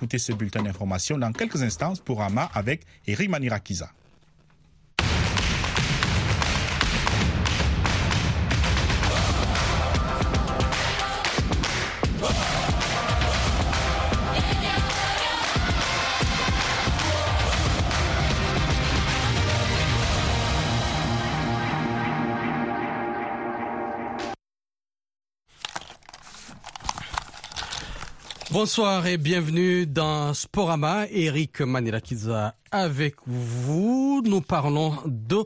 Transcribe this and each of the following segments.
écouter ce bulletin d'information dans quelques instants pour Ama avec Eric Manirakiza. Bonsoir et bienvenue dans Sporama. Eric Manilakiza avec vous. Nous parlons de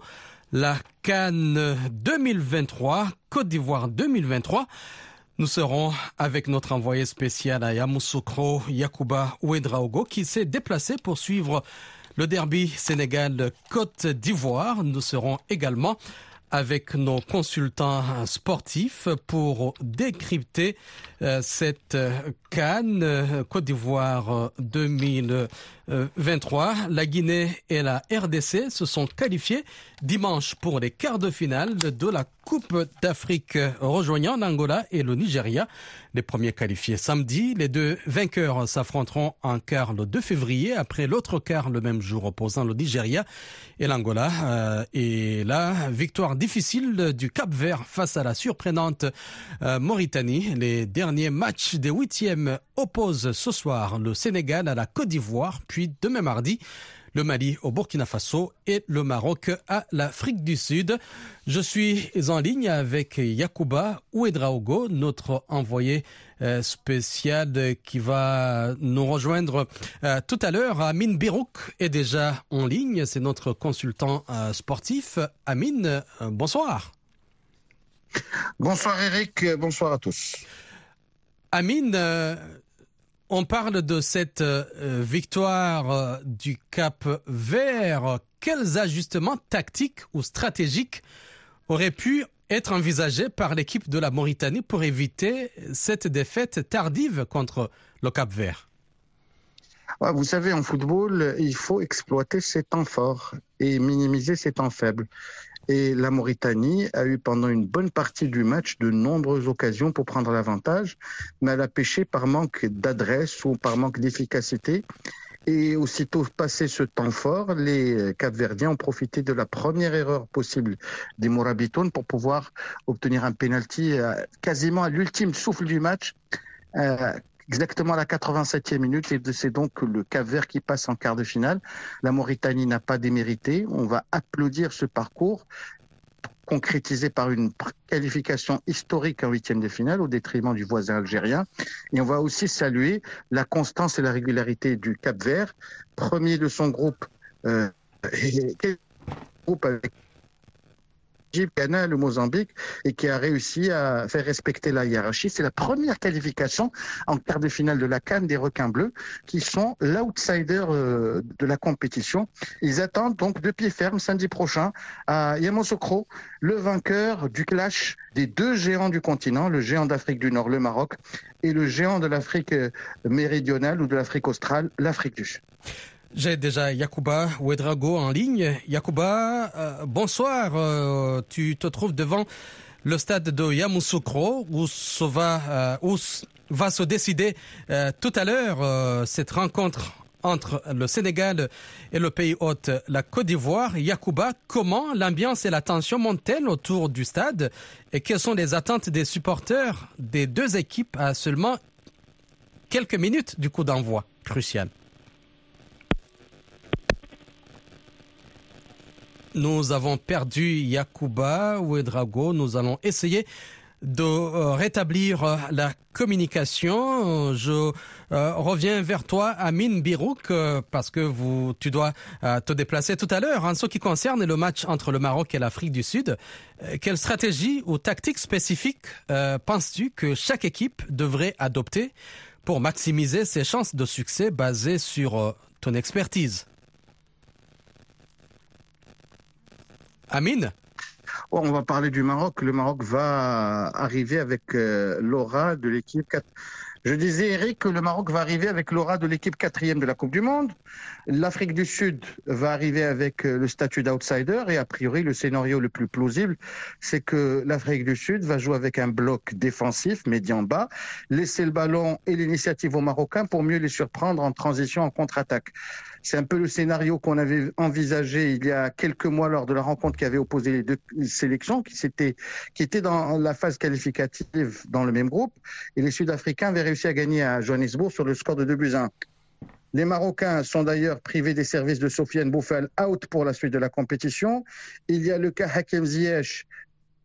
la Cannes 2023, Côte d'Ivoire 2023. Nous serons avec notre envoyé spécial à Yamoussoukro, Yakuba Ouedraogo, qui s'est déplacé pour suivre le derby Sénégal-Côte d'Ivoire. Nous serons également avec nos consultants sportifs pour décrypter euh, cette Cannes euh, Côte d'Ivoire 2023. La Guinée et la RDC se sont qualifiés dimanche pour les quarts de finale de la Coupe d'Afrique rejoignant l'Angola et le Nigeria. Les premiers qualifiés samedi, les deux vainqueurs s'affronteront en quart le 2 février après l'autre quart le même jour opposant le Nigeria et l'Angola. Euh, et la victoire difficile du Cap Vert face à la surprenante euh, Mauritanie. Les derniers matchs des huitièmes opposent ce soir le Sénégal à la Côte d'Ivoire, puis demain mardi le Mali au Burkina Faso et le Maroc à l'Afrique du Sud. Je suis en ligne avec Yacouba Ouedraogo, notre envoyé euh, spécial qui va nous rejoindre euh, tout à l'heure. Amine Birouk est déjà en ligne, c'est notre consultant euh, sportif. Amine, bonsoir. Bonsoir Eric, bonsoir à tous. Amine, on parle de cette euh, victoire euh, du Cap Vert. Quels ajustements tactiques ou stratégiques auraient pu être envisagés par l'équipe de la Mauritanie pour éviter cette défaite tardive contre le Cap Vert? Vous savez, en football, il faut exploiter ses temps forts et minimiser ses temps faibles. Et la Mauritanie a eu pendant une bonne partie du match de nombreuses occasions pour prendre l'avantage, mais elle a pêché par manque d'adresse ou par manque d'efficacité. Et aussitôt passé ce temps fort, les Capverdiens ont profité de la première erreur possible des Morabitones pour pouvoir obtenir un penalty euh, quasiment à l'ultime souffle du match, euh, exactement à la 87e minute c'est donc le Cap Vert qui passe en quart de finale. La Mauritanie n'a pas démérité. On va applaudir ce parcours concrétisé par une qualification historique en huitième de finale au détriment du voisin algérien. Et on va aussi saluer la constance et la régularité du Cap Vert, premier de son groupe, euh, groupe avec Le Mozambique, et qui a réussi à faire respecter la hiérarchie. C'est la première qualification en quart de finale de la Cannes des requins bleus, qui sont l'outsider euh, de la compétition. Ils attendent donc de pied ferme samedi prochain à Yamoussoukro, le vainqueur du clash des deux géants du continent, le géant d'Afrique du Nord, le Maroc, et le géant de l'Afrique euh, méridionale ou de l'Afrique australe, l'Afrique du Sud. J'ai déjà Yakuba Ouedrago en ligne. Yakuba, euh, bonsoir. Euh, tu te trouves devant le stade de Yamoussoukro où, va, euh, où va se décider tout à l'heure cette rencontre entre le Sénégal et le pays hôte, la Côte d'Ivoire. Yakuba, comment l'ambiance et la tension montent-elles autour du stade et quelles sont les attentes des supporters des deux équipes à seulement quelques minutes du coup d'envoi crucial? Nous avons perdu Yakuba Ouedrago. Nous allons essayer de euh, rétablir euh, la communication. Je euh, reviens vers toi, Amine Birouk, parce que vous, tu dois te déplacer tout à l'heure. En ce qui concerne le match entre le Maroc et l'Afrique du Sud, quelle stratégie ou tactique spécifique penses-tu que chaque équipe devrait adopter pour maximiser ses chances de succès basées sur ton expertise? Amine on va parler du Maroc. Le Maroc va arriver avec euh, l'aura de l'équipe Je disais, Eric, que le Maroc va arriver avec l'aura de l'équipe quatrième de la Coupe du Monde. L'Afrique du Sud va arriver avec euh, le statut d'outsider et a priori, le scénario le plus plausible, c'est que l'Afrique du Sud va jouer avec un bloc défensif, médian-bas, laisser le ballon et l'initiative aux Marocains pour mieux les surprendre en transition, en contre-attaque. C'est un peu le scénario qu'on avait envisagé il y a quelques mois lors de la rencontre qui avait opposé les deux sélections, qui, qui était dans la phase qualificative dans le même groupe. Et les Sud-Africains avaient réussi à gagner à Johannesburg sur le score de 2 buts 1. Les Marocains sont d'ailleurs privés des services de Sofiane Bouffal, out pour la suite de la compétition. Il y a le cas Hakem Ziyech,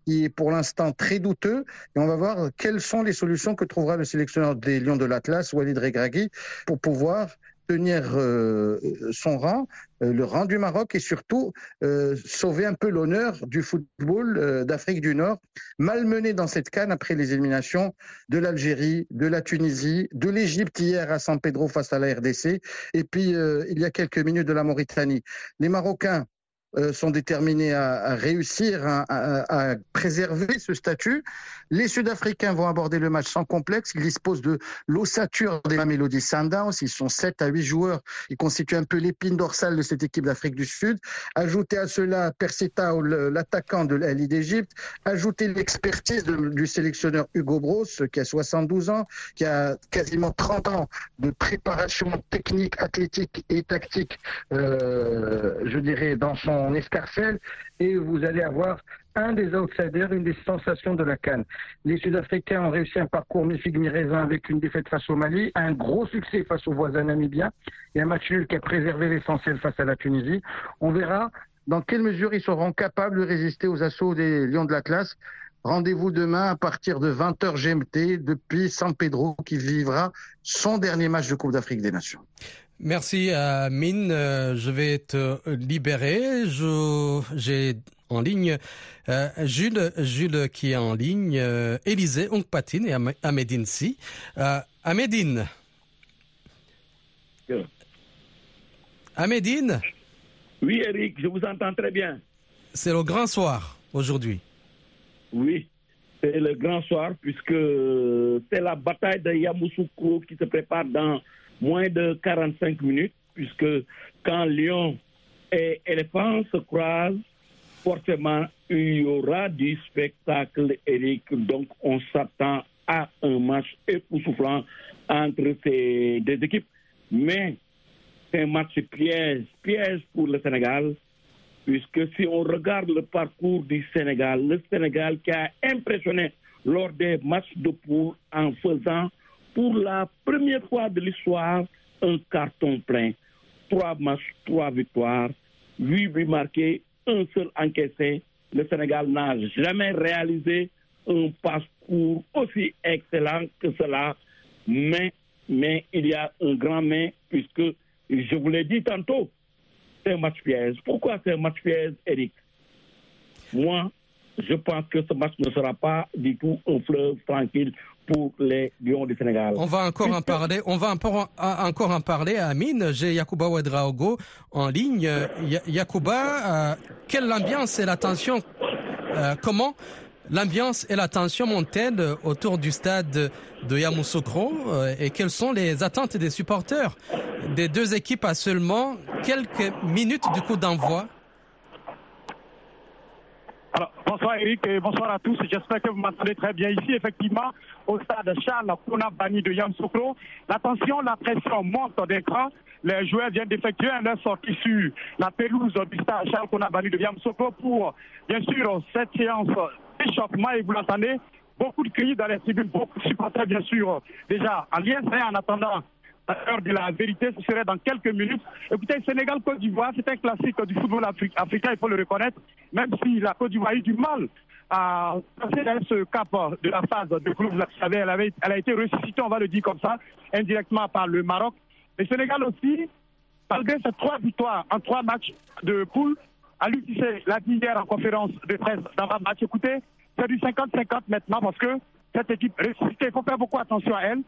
qui est pour l'instant très douteux. Et on va voir quelles sont les solutions que trouvera le sélectionneur des Lions de l'Atlas, Walid Regragui, pour pouvoir tenir euh, son rang, euh, le rang du Maroc et surtout euh, sauver un peu l'honneur du football d'Afrique du Nord, malmené dans cette canne après les éliminations de l'Algérie, de la Tunisie, de l'Égypte hier à San Pedro face à la RDC, et puis il y a quelques minutes de la Mauritanie. Les Marocains sont déterminés à, réussir à, préserver ce statut. Les Sud-Africains vont aborder le match sans complexe. Ils disposent de l'ossature des Mamelody Sundowns. Ils sont 7 à 8 joueurs. Ils constituent un peu l'épine dorsale de cette équipe d'Afrique du Sud. Ajoutez à cela Persita, l'attaquant de l'Ali d'Égypte. Ajoutez l'expertise du sélectionneur Hugo Bros, qui a 72 ans, qui a quasiment 30 ans de préparation technique, athlétique et tactique, euh, je dirais, dans son en escarcelle et vous allez avoir un des outsiders, une des sensations de la Cannes. Les Sud-Africains ont réussi un parcours mi-figue avec une défaite face au Mali, un gros succès face aux voisins namibiens et un match nul qui a préservé l'essentiel face à la Tunisie. On verra dans quelle mesure ils seront capables de résister aux assauts des Lions de l'Atlas. Rendez-vous demain à partir de 20h GMT depuis San Pedro qui vivra son dernier match de Coupe d'Afrique des Nations. Merci à Mine. Euh, je vais te libérer. j'ai en ligne euh, Jules, Jules qui est en ligne, euh, Élisée Ongpatine et Amédine Si. Amédine. Amédine. Oui, Eric, je vous entends très bien. C'est le grand soir aujourd'hui. Oui, c'est le grand soir puisque c'est la bataille de Yamoussoukro qui se prépare dans moins de 45 minutes, puisque quand Lyon et éléphant se croisent, forcément, il y aura du spectacle, Eric. Donc, on s'attend à un match époustouflant entre ces deux équipes. Mais c'est un match piège, piège pour le Sénégal, puisque si on regarde le parcours du Sénégal, le Sénégal qui a impressionné lors des matchs de poule en faisant pour la première fois de l'histoire un carton plein. Trois matchs, trois victoires, huit buts marqués, un seul encaissé. Le Sénégal n'a jamais réalisé un parcours aussi excellent que cela. Mais, mais il y a un grand mais, puisque je vous l'ai dit tantôt, c'est un match piège. Pourquoi c'est un match piège, Eric Moi, je pense que ce match ne sera pas du tout un fleuve tranquille pour les Lions du Sénégal. On va encore en parler. On va encore, en parler. Amine, j'ai Yacouba Ouedraogo en ligne. Yacouba, euh, quelle ambiance et la tension euh, Comment l'ambiance et la tension montent-elles autour du stade de Yamoussoukro euh, et quelles sont les attentes des supporters des deux équipes à seulement quelques minutes du coup d'envoi? Bonsoir Eric et bonsoir à tous. J'espère que vous m'entendez très bien ici. Effectivement, au stade Charles Bani de Yamoussoukro, la tension, la pression monte d'écran. Les joueurs viennent d'effectuer un sortie sur la pelouse du stade Charles Bani de Yamoussoukro pour, bien sûr, cette séance d'échauffement. Et vous l'entendez, beaucoup de cris dans les tribunes, beaucoup de supporters, bien sûr, déjà en lien en attendant l'heure de la vérité, ce serait dans quelques minutes. Écoutez, Sénégal-Côte d'Ivoire, c'est un classique du football africain, il faut le reconnaître, même si la Côte d'Ivoire a eu du mal à passer dans ce cap de la phase de groupe. Vous savez, elle, avait, elle a été ressuscitée, on va le dire comme ça, indirectement par le Maroc. Le Sénégal aussi, malgré ces trois victoires en trois matchs de poule, a l'UTC la hier en conférence de presse dans un match. Écoutez, c'est du 50-50 maintenant parce que cette équipe ressuscitée, il faut faire beaucoup attention à elle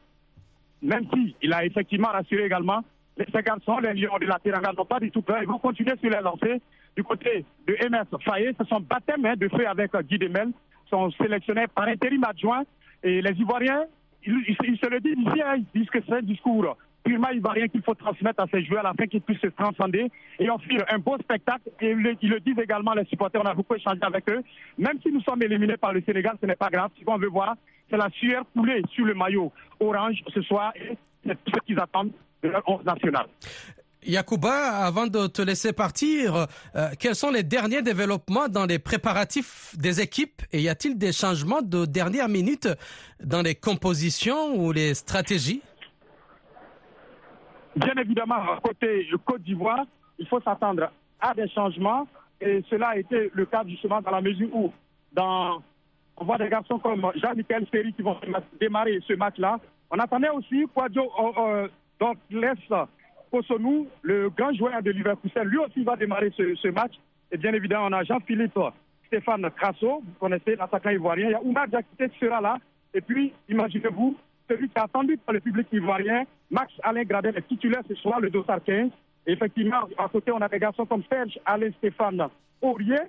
même s'il a effectivement rassuré également, les cinq garçons, les Lions de la Teranga n'ont pas du tout peur. Ils vont continuer sur les lancers. Du côté de MS Fayet, ce sont baptêmes de feu avec Guy Demel, sont sélectionnés par intérim adjoint. Et les Ivoiriens ils, se le disent ici, hein, ils disent que c'est un discours purement ivoirien qu'il faut transmettre à ces joueurs afin qu'ils puissent se transcender et offrir un beau spectacle. Et ils le disent également, les supporters, on a beaucoup échangé avec eux. Même si nous sommes éliminés par le Sénégal, ce n'est pas grave. Ce qu'on veut voir, c'est la sueur coulée sur le maillot orange ce soir et c'est ce qu'ils attendent de leur 11 national. Yacouba, avant de te laisser partir, euh, quels sont les derniers développements dans les préparatifs des équipes? Et y a-t-il des changements de dernière minute dans les compositions ou les stratégies? Bien évidemment, côté Côte d'Ivoire, il faut s'attendre à des changements et cela a été le cas justement dans la mesure où on voit des garçons comme Jean-Michel Ferry qui vont démarrer ce match-là. On attendait aussi Quadio euh, euh, donc laisse Kosonou, le grand joueur de Liverpool, lui aussi va démarrer ce, match. Et bien évidemment, on a Jean-Philippe Stéphane Crasso, vous connaissez l'attaquant ivoirien. Il y a Oumar Diakité qui sera là. Et puis, imaginez-vous, celui qui est attendu par le public ivoirien, Max Alain Gradel, est titulaire ce soir, le dossard 15. Et effectivement, à côté, on a des garçons comme Serge Alain Stéphane Aurier,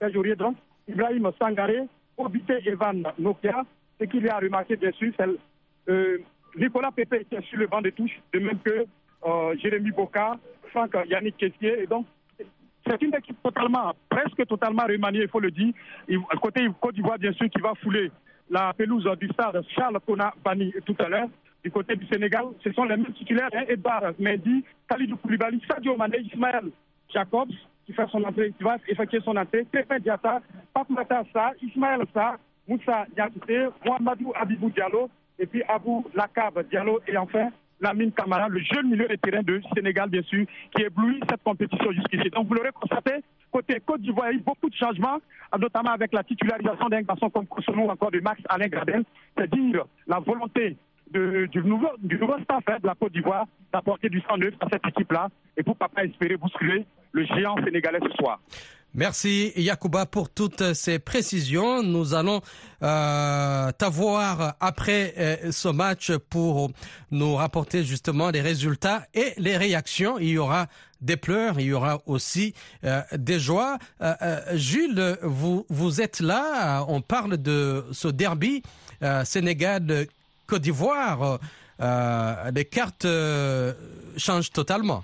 Serge Aurier donc, Ibrahim Sangaré, Obité Evan Nokia. Ce qu'il a remarqué, bien sûr, c'est euh, Nicolas Pépé qui est sur le banc de touche, de même que euh, Jérémy Boca, Franck Yannick Kessier. Et donc, c'est une équipe totalement, presque totalement remaniée, il faut le dire. côté Côte d'Ivoire, bien sûr, qui va fouler la pelouse du stade Charles Kona Bani tout à l'heure. Du côté du Sénégal, ce sont les mêmes titulaires, hein, Edouard Mendy, Khalidou Koulibaly, Sadio Mané, Ismaël Jacobs, qui, fait son entrée, qui va effectuer son entrée, Pépin Diata, Papmata Sa, Ismaël Sa, Moussa Yassité, Mohamedou Abibou Diallo, et puis Abou Lakab Diallo, et enfin Lamine Camara, le jeune milieu de terrain de Sénégal, bien sûr, qui éblouit cette compétition jusqu'ici. Donc, vous l'aurez constaté, côté Côte d'Ivoire, il y a eu beaucoup de changements, notamment avec la titularisation d'un garçon comme Kosono ou encore de Max Alain Gradel. C'est-à-dire la volonté du, nouveau, staff hein, de la Côte d'Ivoire d'apporter du sang neuf à cette équipe-là et pour pas espérer bousculer le géant sénégalais ce soir. Merci Yacouba pour toutes ces précisions. Nous allons euh, t'avoir après euh, ce match pour nous rapporter justement les résultats et les réactions. Il y aura des pleurs, il y aura aussi euh, des joies. Euh, Jules, vous, êtes là, on parle de ce derby Sénégal-Côte d'Ivoire. les cartes changent totalement.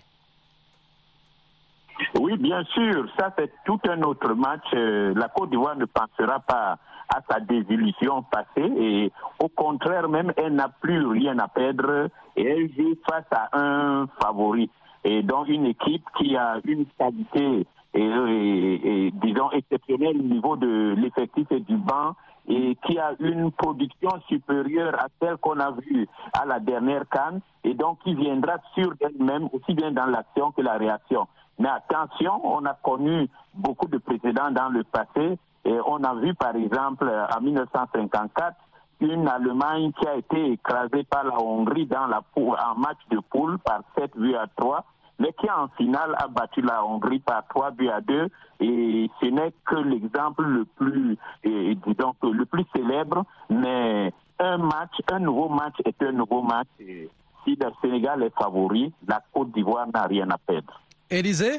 Oui, bien sûr, ça c'est tout un autre match. Euh, la Côte d'Ivoire ne pensera pas à sa désillusion passée et au contraire même, elle n'a plus rien à perdre et elle joue face à un favori. Et donc une équipe qui a une qualité et, disons exceptionnelle au niveau de l'effectif et du banc et qui a une production supérieure à celle qu'on a vue à la dernière canne et donc qui viendra sur elle-même aussi bien dans l'action que la réaction. Mais attention, on a connu beaucoup de précédents dans le passé et on a vu par exemple en 1954 une Allemagne qui a été écrasée par la Hongrie dans la en match de poule par 7 buts à 3 mais qui en finale a battu la Hongrie par 3 buts à 2 et ce n'est que l'exemple le plus disons le plus célèbre mais un match un nouveau match est un nouveau match. Et si le Sénégal est favori la Côte d'Ivoire n'a rien à perdre. Élisée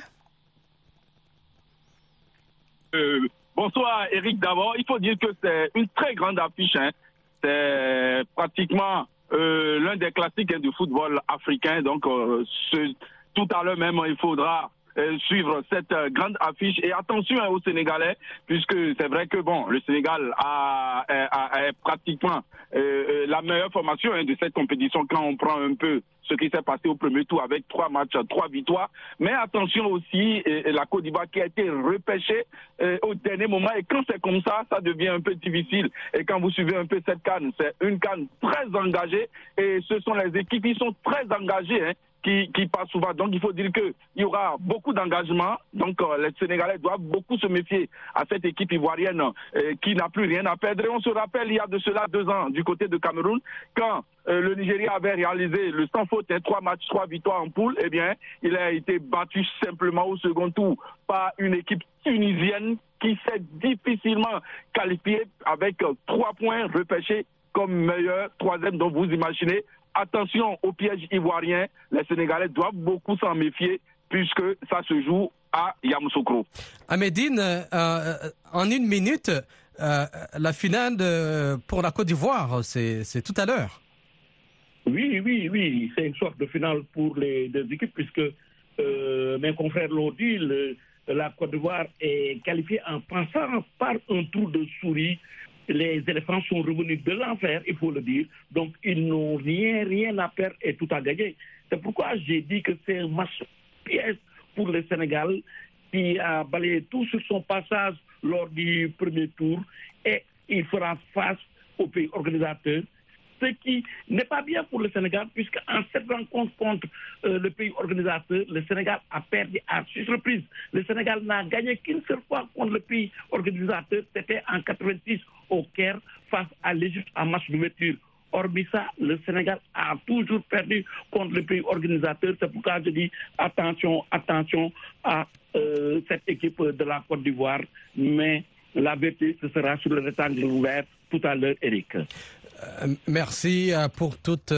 euh, Bonsoir Eric d'abord. Il faut dire que c'est une très grande affiche. Hein. C'est pratiquement euh, l'un des classiques du football africain. Donc euh, tout à l'heure même, il faudra suivre cette grande affiche. Et attention hein, aux Sénégalais, puisque c'est vrai que bon, le Sénégal a, pratiquement la meilleure formation hein, de cette compétition quand on prend un peu ce qui s'est passé au premier tour avec trois matchs, trois victoires. Mais attention aussi, la Côte d'Ivoire qui a été repêchée euh, au dernier moment. Et quand c'est comme ça, ça devient un peu difficile. Et quand vous suivez un peu cette canne, c'est une canne très engagée. Et ce sont les équipes qui sont très engagées. Hein qui, qui passe souvent. Donc il faut dire qu'il y aura beaucoup d'engagement. Donc euh, les Sénégalais doivent beaucoup se méfier à cette équipe ivoirienne euh, qui n'a plus rien à perdre. Et on se rappelle il y a de cela deux ans du côté de Cameroun, quand euh, le Nigeria avait réalisé le sans faute, hein, trois matchs, trois victoires en poule, eh bien, il a été battu simplement au second tour par une équipe tunisienne qui s'est difficilement qualifiée avec trois points repêchés comme meilleur troisième. Donc vous imaginez attention au piège ivoirien, les Sénégalais doivent beaucoup s'en méfier puisque ça se joue à Yamoussoukro. Amédine, euh, euh, en une minute, euh, la finale pour la Côte d'Ivoire, c'est tout à l'heure. Oui, oui, oui. C'est une sorte de finale pour les deux équipes, puisque euh, mes confrères l'ont dit, le, la Côte d'Ivoire est qualifiée en passant par un trou de souris. Les éléphants sont revenus de l'enfer, il faut le dire. Donc, ils n'ont rien, rien à perdre et tout à gagner. C'est pourquoi j'ai dit que c'est un match pièce pour le Sénégal qui a balayé tout sur son passage lors du premier tour et il fera face au pays organisateur ce qui n'est pas bien pour le Sénégal, puisque en cette rencontre contre euh, le pays organisateur, le Sénégal a perdu à six reprises. Le Sénégal n'a gagné qu'une seule fois contre le pays organisateur, c'était en 86 au Caire face à l'Égypte en match d'ouverture. Hormis ça, le Sénégal a toujours perdu contre le pays organisateur. C'est pourquoi je dis attention, attention à euh, cette équipe de la Côte d'Ivoire. Mais la vérité, ce sera sur le rectangle ouvert tout à l'heure, Eric. Euh, merci euh, pour toutes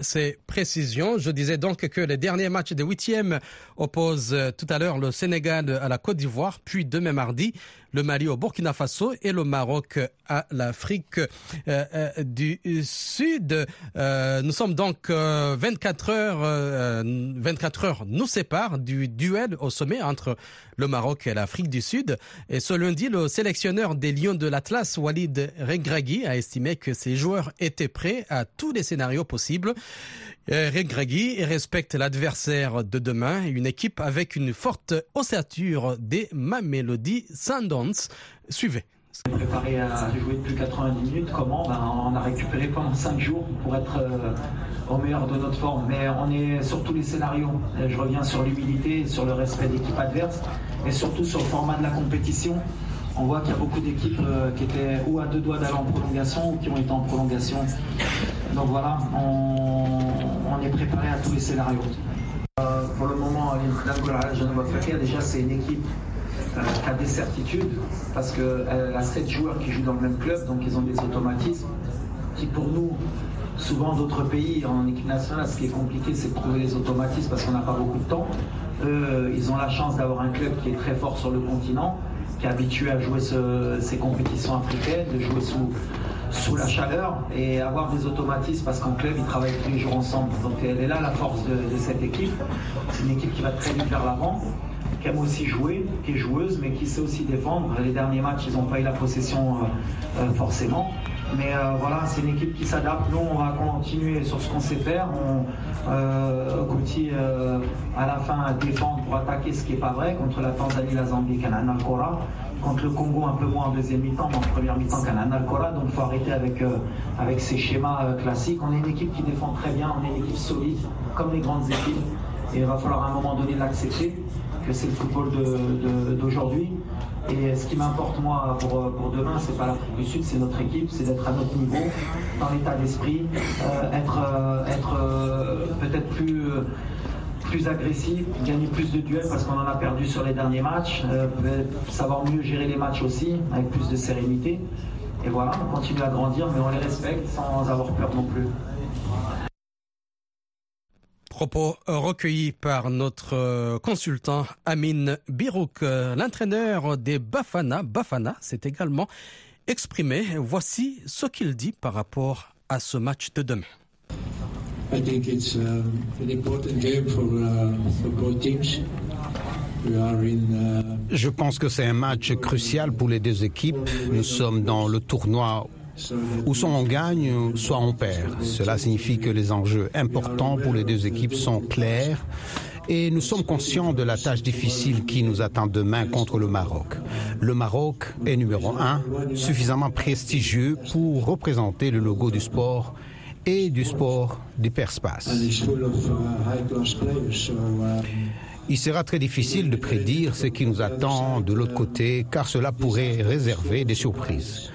ces précisions. Je disais donc que les derniers matchs de huitième opposent tout à l'heure le Sénégal à la Côte d'Ivoire, puis demain mardi le Mali au Burkina Faso et le Maroc à l'Afrique du Sud. nous sommes donc 24 heures, 24 heures nous séparent du duel au sommet entre le Maroc et l'Afrique du Sud. Et ce lundi, le sélectionneur des Lions de l'Atlas, Walid Regragui, a estimé que ses joueurs étaient prêts à tous les scénarios possibles. Regragui respecte l'adversaire de demain, une équipe avec une forte ossature des Mamelody Sundowns. Suivez. Préparé à jouer depuis 90 minutes, comment ben, On a récupéré pendant 5 jours pour être euh, au meilleur de notre forme. Mais on est sur tous les scénarios. Je reviens sur l'humilité, sur le respect d'équipe adverse et surtout sur le format de la compétition. On voit qu'il y a beaucoup d'équipes euh, qui étaient ou à deux doigts d'aller en prolongation ou qui ont été en prolongation. Donc voilà, on, on est préparé à tous les scénarios. Euh, pour le moment, déjà c'est une équipe euh, qui a des certitudes parce qu'elle a sept joueurs qui jouent dans le même club, donc ils ont des automatismes qui pour nous, souvent d'autres pays en équipe nationale, ce qui est compliqué, c'est de trouver les automatismes parce qu'on n'a pas beaucoup de temps. Eux, ils ont la chance d'avoir un club qui est très fort sur le continent, qui est habitué à jouer ce- ces compétitions africaines, de jouer sous, sous la chaleur et avoir des automatismes parce qu'en club, ils travaillent tous les jours ensemble. Donc elle est là la force de, de cette équipe. C'est une équipe qui va très vite vers l'avant qui aime aussi jouer, qui est joueuse, mais qui sait aussi défendre. Les derniers matchs, ils n'ont pas eu la possession euh, euh, forcément. Mais euh, voilà, c'est une équipe qui s'adapte. Nous, on va continuer sur ce qu'on sait faire. On, euh, à la fin, à défendre pour attaquer, ce qui n'est pas vrai. Contre la Tanzanie, la Zambie, Canana Alcora. Contre le Congo, un peu moins en deuxième mi-temps, mais en première mi-temps, Canana Alcora. Donc, il faut arrêter avec, avec ces schémas classiques. On est une équipe qui défend très bien. On est une équipe solide, comme les grandes équipes. Et il va falloir à un moment donné l'accepter c'est le football d'aujourd'hui. Et ce qui m'importe moi pour, pour demain, c'est pas l'Afrique du Sud, c'est notre équipe, c'est d'être à notre niveau, dans l'état d'esprit, euh, être, euh, être euh, peut-être plus, plus agressif, gagner plus de duels parce qu'on en a perdu sur les derniers matchs, savoir mieux gérer les matchs aussi, avec plus de sérénité. Et voilà, on continue à grandir, mais on les respecte sans avoir peur non plus. Propos recueillis par notre euh, consultant Amin Birouk, Euh, l'entraîneur des Bafana. Bafana s'est également exprimé. Voici ce qu'il dit par rapport à ce match de demain. I think it's um, an important game for, uh, for both teams. We are in uh, Je pense que c'est un match crucial pour les deux équipes. Nous sommes dans le tournoi où soit on gagne, soit on perd. Cela signifie que les enjeux importants pour les deux équipes sont clairs et nous sommes conscients de la tâche difficile qui nous attend demain contre le Maroc. Le Maroc est numéro un, suffisamment prestigieux pour représenter le logo du sport et du sport d'hyperspace. Il sera très difficile de prédire ce qui nous attend de l'autre côté, car cela pourrait réserver des surprises.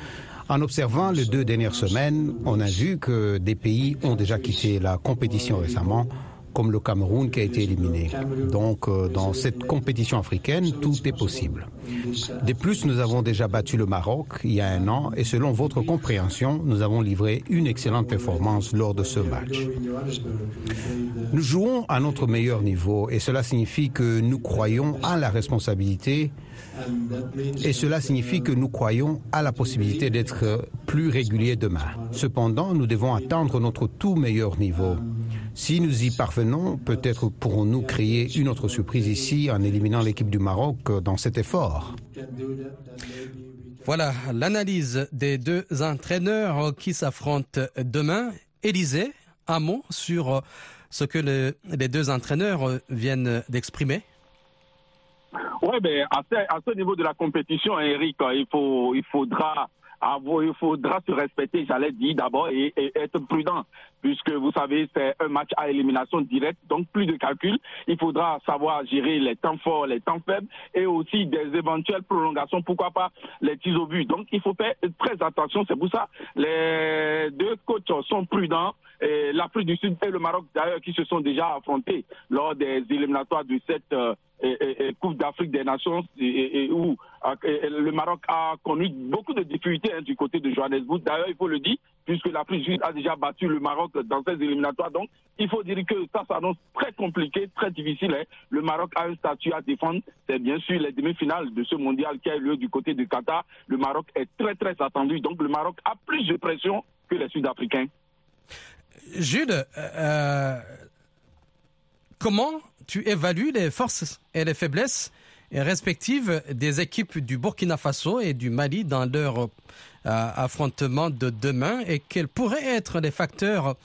En observant les deux dernières semaines, on a vu que des pays ont déjà quitté la compétition récemment, comme le Cameroun qui a été éliminé. Donc euh, dans cette compétition africaine, tout est possible. De plus, nous avons déjà battu le Maroc il y a un an et selon votre compréhension, nous avons livré une excellente performance lors de ce match. Nous jouons à notre meilleur niveau et cela signifie que nous croyons à la responsabilité et cela signifie que nous croyons à la possibilité d'être plus réguliers demain. Cependant, nous devons atteindre notre tout meilleur niveau. Si nous y parvenons, peut-être pourrons-nous créer une autre surprise ici en éliminant l'équipe du Maroc dans cet effort. Voilà l'analyse des deux entraîneurs qui s'affrontent demain. Élisée, un mot sur ce que le, les deux entraîneurs viennent d'exprimer Oui, ben, à, ce, à ce niveau de la compétition, Eric, il, faut, il faudra il faudra se respecter, j'allais dire d'abord, et, et, être prudent, puisque vous savez, c'est un match à élimination directe, donc plus de calcul. Il faudra savoir gérer les temps forts, les temps faibles, et aussi des éventuelles prolongations, pourquoi pas les tirs au but. Donc il faut faire très attention, c'est pour ça les deux coachs sont prudents. L'Afrique du Sud et le Maroc, d'ailleurs, qui se sont déjà affrontés lors des éliminatoires de cette euh, Coupe d'Afrique des Nations où le Maroc a connu beaucoup de difficultés hein, du côté de Johannesburg. D'ailleurs, il faut le dire, puisque l'Afrique a déjà battu le Maroc dans ces éliminatoires. Donc, il faut dire que ça s'annonce très compliqué, très difficile. Hein. Le Maroc a un statut à défendre. C'est bien sûr les demi-finales de ce mondial qui a eu lieu du côté du Qatar. Le Maroc est très, très attendu. Donc, le Maroc a plus de pression que les Sud-Africains. Jules, euh, comment tu évalues les forces et les faiblesses respectives des équipes du Burkina Faso et du Mali dans leur euh, affrontement de demain et quels pourraient être les facteurs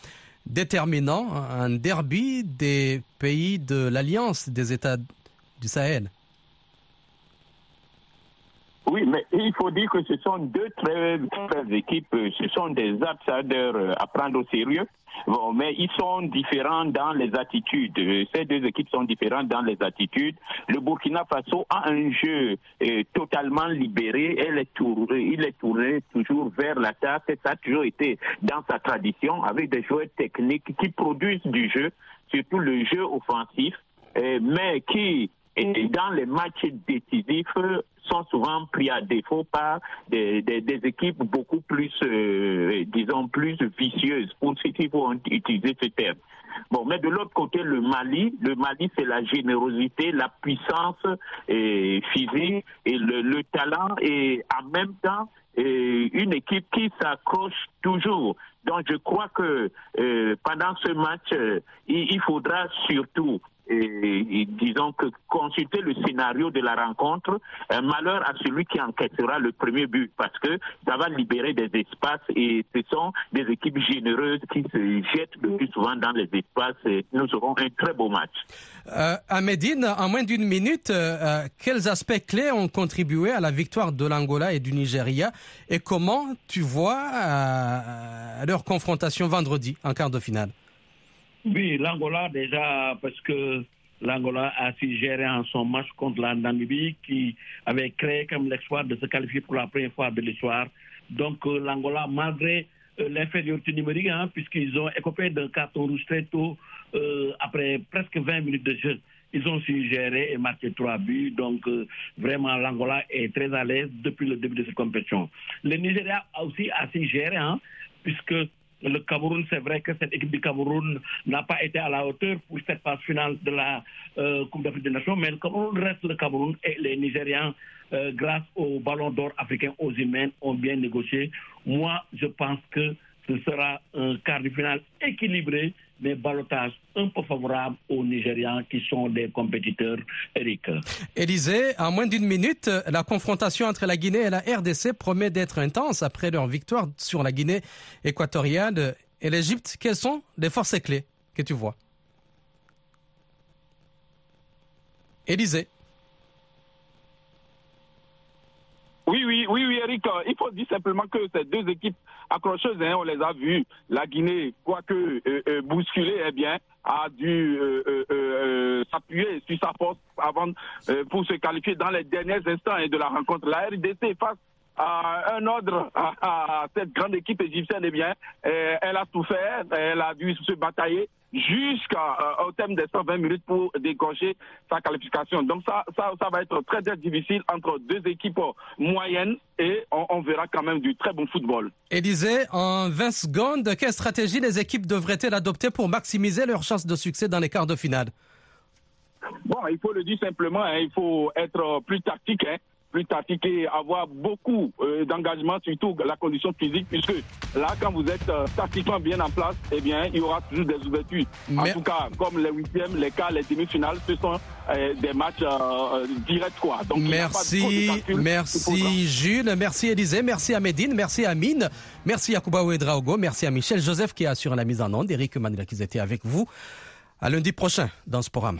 déterminants un derby des pays de l'Alliance des États du Sahel oui, mais il faut dire que ce sont deux très, très équipes, ce sont des outsiders à prendre au sérieux. Bon, mais ils sont différents dans les attitudes. Ces deux équipes sont différentes dans les attitudes. Le Burkina Faso a un jeu euh, totalement libéré. Il est tourné toujours vers l'attaque. Ça a toujours été dans sa tradition avec des joueurs techniques qui produisent du jeu, surtout le jeu offensif, euh, mais qui dans les matchs décisifs sont souvent pris à défaut par des, des, équipes beaucoup plus, euh, disons, plus vicieuses, pour si faut utiliser ce terme. Bon, mais de l'autre côté, le Mali, le Mali, c'est la générosité, la puissance et, physique et le, le, talent et en même temps et une équipe qui s'accroche toujours. Donc je crois que euh, pendant ce match, euh, il, faudra surtout et, disons que consulter le scénario de la rencontre, un malheur à celui qui enquêtera le premier but parce que ça va libérer des espaces et ce sont des équipes généreuses qui se jettent le plus souvent dans les espaces et nous aurons un très beau match. Euh, en moins d'une minute, euh, quels aspects clés ont contribué à la victoire de l'Angola et du Nigeria et comment tu vois euh, leur confrontation vendredi en quart de finale? Oui, l'Angola déjà, parce que l'Angola a su gérer en son match contre la Namibie qui avait créé comme l'espoir de se qualifier pour la première fois de l'histoire. Donc euh, l'Angola, malgré euh, l'infériorité numérique, hein, puisqu'ils ont écopé d'un carton rouge très tôt, euh, après presque 20 minutes de jeu, ils ont su gérer et marquer trois buts. Donc vraiment, l'Angola est très à l'aise depuis le début de cette compétition. Le Nigeria a aussi assez géré, hein, puisque le Cameroun, c'est vrai que cette équipe du Cameroun n'a pas été à la hauteur pour cette phase finale de la euh, Coupe d'Afrique des Nations, mais le Cameroun reste le Cameroun et les Nigérians, euh, grâce au ballon d'or africain aux humains, ont bien négocié. Moi, je pense que ce sera un quart de finale équilibré, mais balotage un peu favorable aux Nigérians qui sont des compétiteurs, Eric. Élisée, en moins d'une minute, la confrontation entre la Guinée et la RDC promet d'être intense après leur victoire sur la Guinée équatoriale et l'Égypte. Quelles sont les forces clés que tu vois? Élisée. Oui, oui, oui, oui, Eric. Il faut dire simplement que ces deux équipes accrocheuses, hein, on les a vues. La Guinée, quoique euh, euh, bousculée, eh bien, a dû euh, s'appuyer sur sa force avant pour se qualifier dans les derniers instants hein, de la rencontre. La RDC face un ordre à, cette grande équipe égyptienne, eh bien, elle a tout fait, elle a dû se batailler jusqu'au thème des 120 minutes pour décrocher sa qualification. Donc ça, ça, ça va être très, très difficile entre deux équipes moyennes et on, on verra quand même du très bon football. Élisée, en 20 secondes, quelle stratégie les équipes devraient-elles adopter pour maximiser leurs chances de succès dans les quarts de finale? Bon, il faut le dire simplement, hein, il faut être plus tactique. Hein plus tactique et avoir beaucoup euh, d'engagement, surtout la condition physique, puisque là, quand vous êtes euh, tactiquement bien en place, eh bien, il y aura toujours des ouvertures. En tout cas, comme les huitièmes, les quarts, les demi-finales, ce sont euh, des matchs directs, quoi. Donc, merci, merci Jules, merci Élisée, merci à Médine, merci à Mine, merci à Kuba Ouedraogo, merci à Michel Joseph qui assure la mise en onde, Eric Manila qui était avec vous. À lundi prochain dans ce programme.